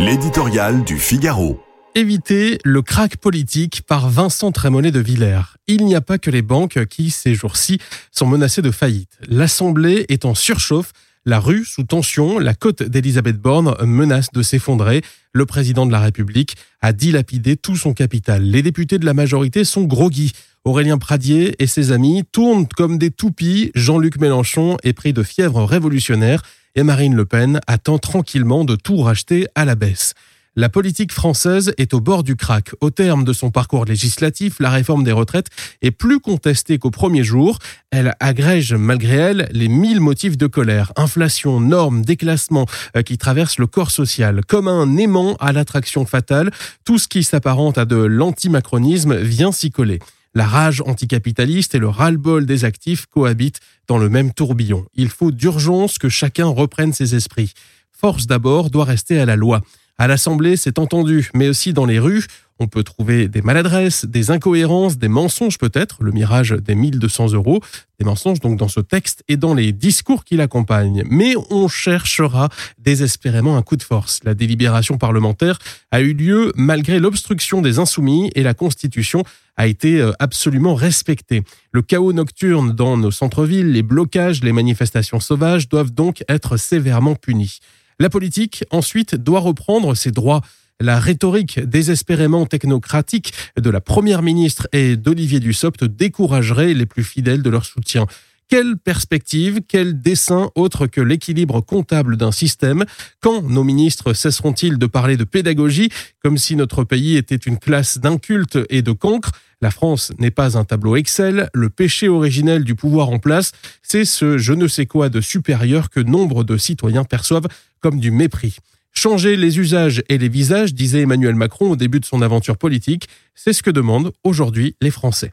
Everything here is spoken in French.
L'éditorial du Figaro. Éviter le crack politique par Vincent Trémollet de Villers. Il n'y a pas que les banques qui, ces jours-ci, sont menacées de faillite. L'Assemblée est en surchauffe. La rue sous tension, la côte d'Elisabeth Borne menace de s'effondrer. Le président de la République a dilapidé tout son capital. Les députés de la majorité sont groggy. Aurélien Pradier et ses amis tournent comme des toupies. Jean-Luc Mélenchon est pris de fièvre révolutionnaire et Marine Le Pen attend tranquillement de tout racheter à la baisse. La politique française est au bord du crack. Au terme de son parcours législatif, la réforme des retraites est plus contestée qu'au premier jour. Elle agrège malgré elle les mille motifs de colère. Inflation, normes, déclassement euh, qui traversent le corps social. Comme un aimant à l'attraction fatale, tout ce qui s'apparente à de l'antimacronisme vient s'y coller. La rage anticapitaliste et le ras-le-bol des actifs cohabitent dans le même tourbillon. Il faut d'urgence que chacun reprenne ses esprits. Force d'abord doit rester à la loi. À l'Assemblée, c'est entendu, mais aussi dans les rues, on peut trouver des maladresses, des incohérences, des mensonges peut-être, le mirage des 1200 euros, des mensonges donc dans ce texte et dans les discours qui l'accompagnent. Mais on cherchera désespérément un coup de force. La délibération parlementaire a eu lieu malgré l'obstruction des insoumis et la Constitution a été euh, absolument respectée. Le chaos nocturne dans nos centres-villes, les blocages, les manifestations sauvages doivent donc être sévèrement punis. La politique, ensuite, doit reprendre ses droits la rhétorique désespérément technocratique de la première ministre et d'Olivier Dussopt découragerait les plus fidèles de leur soutien. Quelle perspective, quel dessin autre que l'équilibre comptable d'un système? Quand nos ministres cesseront-ils de parler de pédagogie comme si notre pays était une classe d'incultes et de cancres La France n'est pas un tableau Excel. Le péché originel du pouvoir en place, c'est ce je ne sais quoi de supérieur que nombre de citoyens perçoivent comme du mépris. Changer les usages et les visages, disait Emmanuel Macron au début de son aventure politique, c'est ce que demandent aujourd'hui les Français.